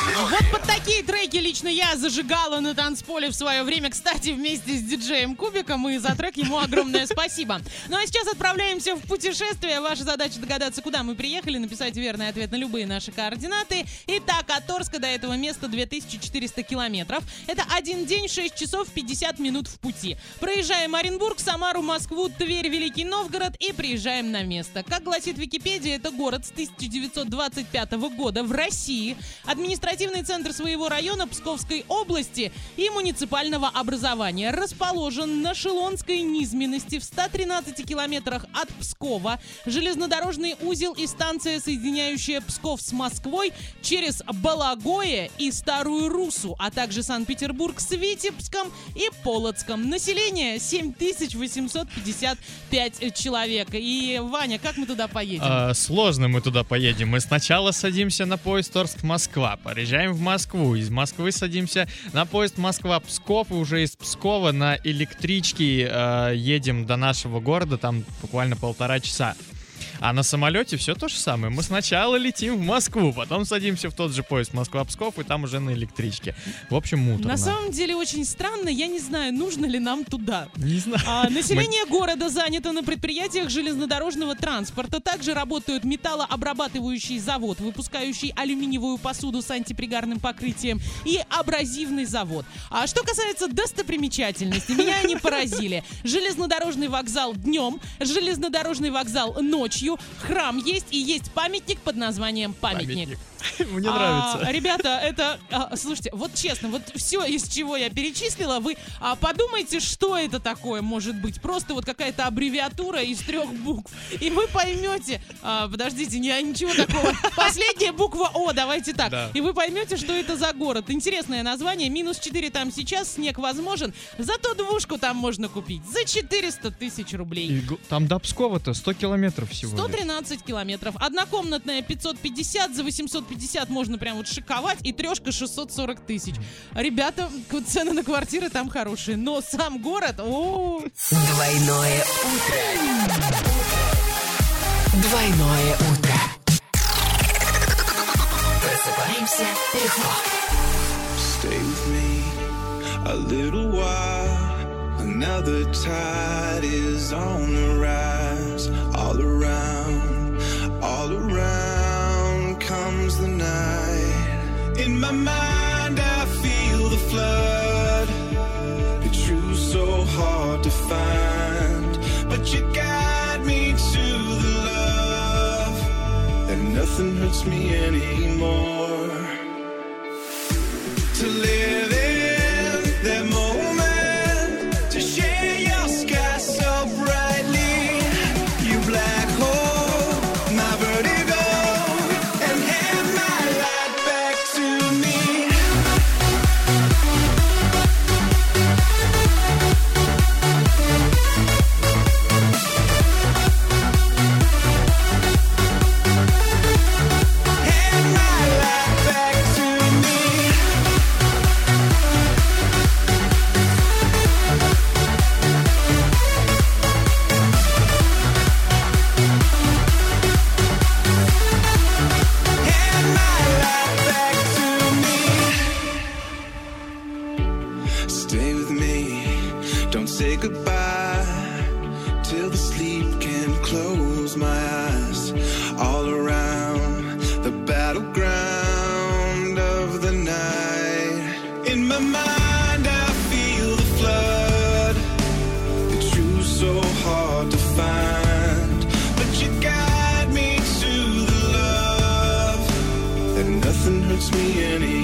Вот под такие треки лично я зажигала на танцполе в свое время, кстати, вместе с диджеем Кубиком, и за трек ему огромное спасибо. Ну а сейчас отправляемся в путешествие. Ваша задача догадаться, куда мы приехали, написать верный ответ на любые наши координаты. Итак, от Орска до этого места 2400 километров. Это один день, 6 часов 50 минут в пути. Проезжаем Оренбург, Самару, Москву, Тверь, Великий Новгород и приезжаем на место. Как гласит Википедия, это город с 1925 года в России. Административный центр своего района Псковской области и муниципального образования. Расположен на Шелонской низменности в 113 километрах от Пскова. Железнодорожный узел и станция, соединяющая Псков с Москвой через Балагое и Старую Русу, а также Санкт-Петербург с Витебском и Полоцком. Население 7855 человек. И, Ваня, как мы туда поедем? А, сложно мы туда поедем. Мы сначала садимся на поезд Орск-Москва, проезжаем в Москву, из Москвы садимся на поезд Москва-Псков, и уже из Пскова на электричке э, едем до нашего города, там буквально полтора часа. А на самолете все то же самое. Мы сначала летим в Москву, потом садимся в тот же поезд Москва-Псков, и там уже на электричке. В общем, муторно. На самом деле очень странно, я не знаю, нужно ли нам туда. Не знаю. А, население города занято на предприятиях железнодорожного транспорта. Также работают металлообрабатывающий завод, выпускающий алюминиевую посуду с антипригарным покрытием, и абразивный завод. А что касается достопримечательностей, меня они поразили. Железнодорожный вокзал днем, железнодорожный вокзал ночью, храм есть и есть памятник под названием памятник. Мне А, нравится. ребята, это, а, слушайте, вот честно, вот все, из чего я перечислила, вы а, подумайте, что это такое может быть. Просто вот какая-то аббревиатура из трех букв. И вы поймете, а, подождите, не, ничего такого. Последняя буква О, давайте так. Да. И вы поймете, что это за город. Интересное название. Минус 4 там сейчас, снег возможен. Зато двушку там можно купить за 400 тысяч рублей. И там до Пскова-то 100 километров всего. Лишь. 113 километров. Однокомнатная 550, за 850 можно прям вот шиковать, и трешка 640 тысяч. Ребята, цены на квартиры там хорошие, но сам город, о, Двойное утро. Двойное утро. Просыпаемся легко. Stay with me a little while. Another tide is on the rise. All around, all around comes the night. In my mind, I feel the flood. The truth so hard to find, but you guide me to the love that nothing hurts me anymore Stay with me, don't say goodbye till the sleep can close my eyes. All around the battleground of the night. In my mind, I feel the flood. The truth so hard to find, but you guide me to the love that nothing hurts me anymore.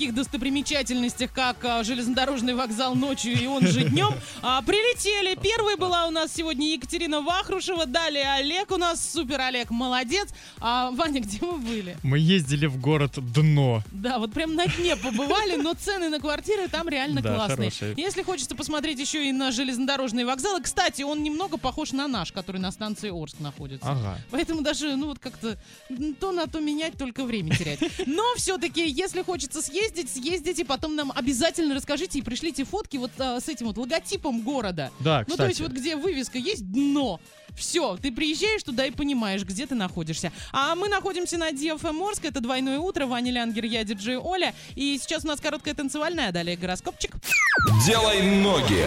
Таких достопримечательностях, как а, железнодорожный вокзал ночью и он же днем, а, прилетели. Первой была у нас сегодня Екатерина Вахрушева, далее Олег у нас, супер Олег, молодец. А, Ваня, где вы были? Мы ездили в город Дно. Да, вот прям на дне побывали, но цены на квартиры там реально Да, классные. хорошие. Если хочется посмотреть еще и на железнодорожные вокзалы, кстати, он немного похож на наш, который на станции Орск находится. Ага. Поэтому даже, ну вот как-то то на то менять, только время терять. Но все-таки, если хочется съездить, съездите, потом нам обязательно расскажите и пришлите фотки вот а, с этим вот логотипом города. Да, Ну, то есть кстати. вот где вывеска есть дно. Все, ты приезжаешь туда и понимаешь, где ты находишься. А мы находимся на DFM Орск, это двойное утро, Ваня Лянгер, я диджей Оля. И сейчас у нас короткая танцевальная, а далее гороскопчик. Делай ноги.